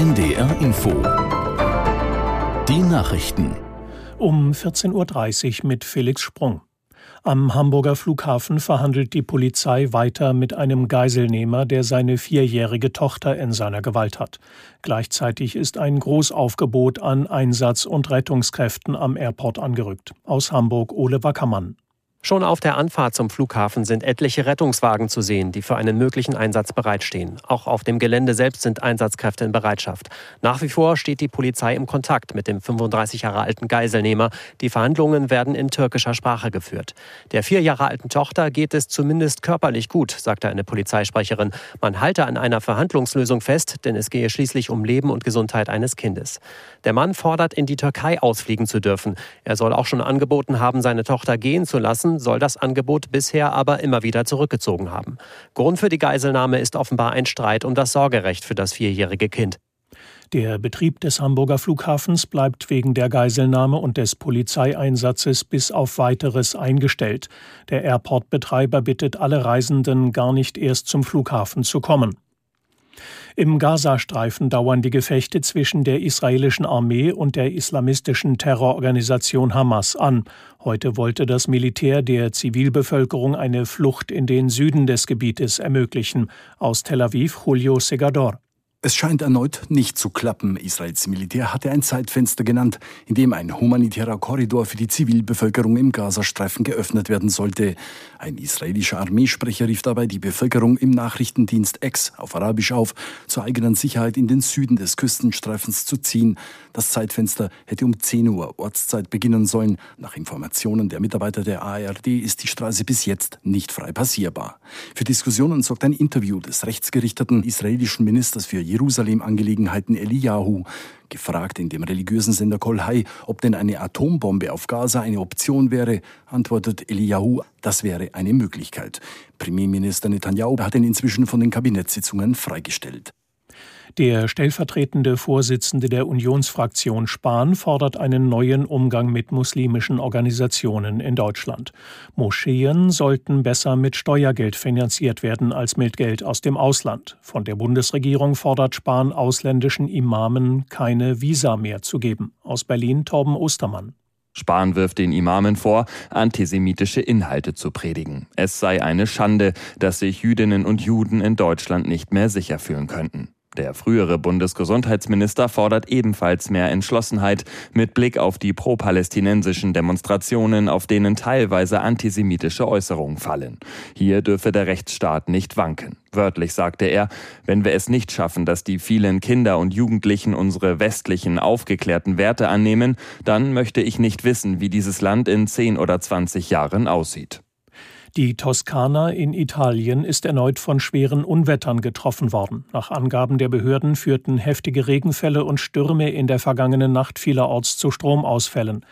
NDR Info. Die Nachrichten. Um 14.30 Uhr mit Felix Sprung. Am Hamburger Flughafen verhandelt die Polizei weiter mit einem Geiselnehmer, der seine vierjährige Tochter in seiner Gewalt hat. Gleichzeitig ist ein Großaufgebot an Einsatz- und Rettungskräften am Airport angerückt. Aus Hamburg Ole Wackermann. Schon auf der Anfahrt zum Flughafen sind etliche Rettungswagen zu sehen, die für einen möglichen Einsatz bereitstehen. Auch auf dem Gelände selbst sind Einsatzkräfte in Bereitschaft. Nach wie vor steht die Polizei im Kontakt mit dem 35 Jahre alten Geiselnehmer. Die Verhandlungen werden in türkischer Sprache geführt. Der vier Jahre alten Tochter geht es zumindest körperlich gut, sagte eine Polizeisprecherin. Man halte an einer Verhandlungslösung fest, denn es gehe schließlich um Leben und Gesundheit eines Kindes. Der Mann fordert, in die Türkei ausfliegen zu dürfen. Er soll auch schon angeboten haben, seine Tochter gehen zu lassen Geiseln soll das Angebot bisher aber immer wieder zurückgezogen haben. Grund für die Geiselnahme ist offenbar ein Streit um das Sorgerecht für das vierjährige Kind. Der Betrieb des Hamburger Flughafens bleibt wegen der Geiselnahme und des Polizeieinsatzes bis auf weiteres eingestellt. Der Airport-Betreiber bittet alle Reisenden, gar nicht erst zum Flughafen zu kommen. Im Gazastreifen dauern die Gefechte zwischen der israelischen Armee und der islamistischen Terrororganisation Hamas an. Heute wollte das Militär der Zivilbevölkerung eine Flucht in den Süden des Gebietes ermöglichen. Aus Tel Aviv Julio Segador. Es scheint erneut nicht zu klappen. Israels Militär hatte ein Zeitfenster genannt, in dem ein humanitärer Korridor für die Zivilbevölkerung im Gazastreifen geöffnet werden sollte. Ein israelischer Armeesprecher rief dabei die Bevölkerung im Nachrichtendienst X auf Arabisch auf, zur eigenen Sicherheit in den Süden des Küstenstreifens zu ziehen. Das Zeitfenster hätte um 10 Uhr Ortszeit beginnen sollen. Nach Informationen der Mitarbeiter der ARD ist die Straße bis jetzt nicht frei passierbar. Für Diskussionen sorgt ein Interview des rechtsgerichteten israelischen Ministers für Jerusalem-Angelegenheiten Eliyahu, gefragt in dem religiösen Sender Kol Hai, ob denn eine Atombombe auf Gaza eine Option wäre, antwortet Eliyahu, das wäre eine Möglichkeit. Premierminister Netanyahu hat ihn inzwischen von den Kabinettssitzungen freigestellt. Der stellvertretende Vorsitzende der Unionsfraktion Spahn fordert einen neuen Umgang mit muslimischen Organisationen in Deutschland. Moscheen sollten besser mit Steuergeld finanziert werden als mit Geld aus dem Ausland. Von der Bundesregierung fordert Spahn ausländischen Imamen keine Visa mehr zu geben. Aus Berlin Torben Ostermann. Spahn wirft den Imamen vor, antisemitische Inhalte zu predigen. Es sei eine Schande, dass sich Jüdinnen und Juden in Deutschland nicht mehr sicher fühlen könnten. Der frühere Bundesgesundheitsminister fordert ebenfalls mehr Entschlossenheit mit Blick auf die pro-palästinensischen Demonstrationen, auf denen teilweise antisemitische Äußerungen fallen. Hier dürfe der Rechtsstaat nicht wanken. Wörtlich sagte er, wenn wir es nicht schaffen, dass die vielen Kinder und Jugendlichen unsere westlichen, aufgeklärten Werte annehmen, dann möchte ich nicht wissen, wie dieses Land in 10 oder 20 Jahren aussieht. Die Toskana in Italien ist erneut von schweren Unwettern getroffen worden. Nach Angaben der Behörden führten heftige Regenfälle und Stürme in der vergangenen Nacht vielerorts zu Stromausfällen.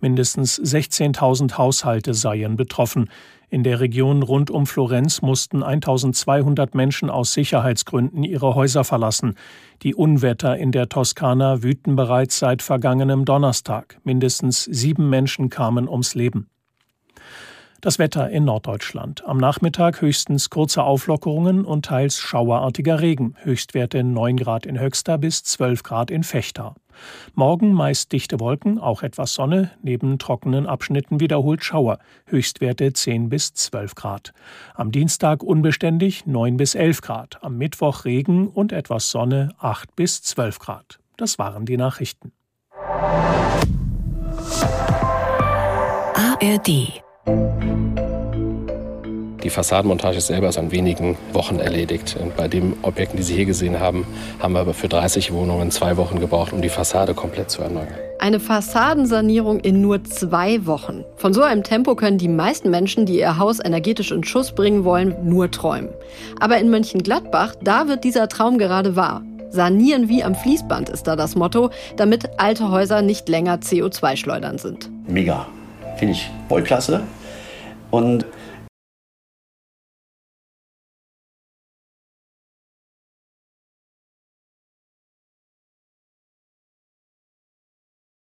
Mindestens 16.000 Haushalte seien betroffen. In der Region rund um Florenz mussten 1200 Menschen aus Sicherheitsgründen ihre Häuser verlassen. Die Unwetter in der Toskana wüten bereits seit vergangenem Donnerstag. Mindestens sieben Menschen kamen ums Leben. Das Wetter in Norddeutschland. Am Nachmittag höchstens kurze Auflockerungen und teils schauerartiger Regen. Höchstwerte 9 Grad in Höxter bis 12 Grad in Fechter. Morgen meist dichte Wolken, auch etwas Sonne, neben trockenen Abschnitten wiederholt Schauer, Höchstwerte 10 bis 12 Grad. Am Dienstag unbeständig 9 bis 11 Grad, am Mittwoch Regen und etwas Sonne 8 bis 12 Grad. Das waren die Nachrichten. ARD die Fassadenmontage selber ist an wenigen Wochen erledigt. Und bei den Objekten, die Sie hier gesehen haben, haben wir aber für 30 Wohnungen zwei Wochen gebraucht, um die Fassade komplett zu erneuern. Eine Fassadensanierung in nur zwei Wochen. Von so einem Tempo können die meisten Menschen, die ihr Haus energetisch in Schuss bringen wollen, nur träumen. Aber in Mönchengladbach, da wird dieser Traum gerade wahr. Sanieren wie am Fließband ist da das Motto, damit alte Häuser nicht länger CO2-schleudern sind. Mega. Finde ich voll klasse. Und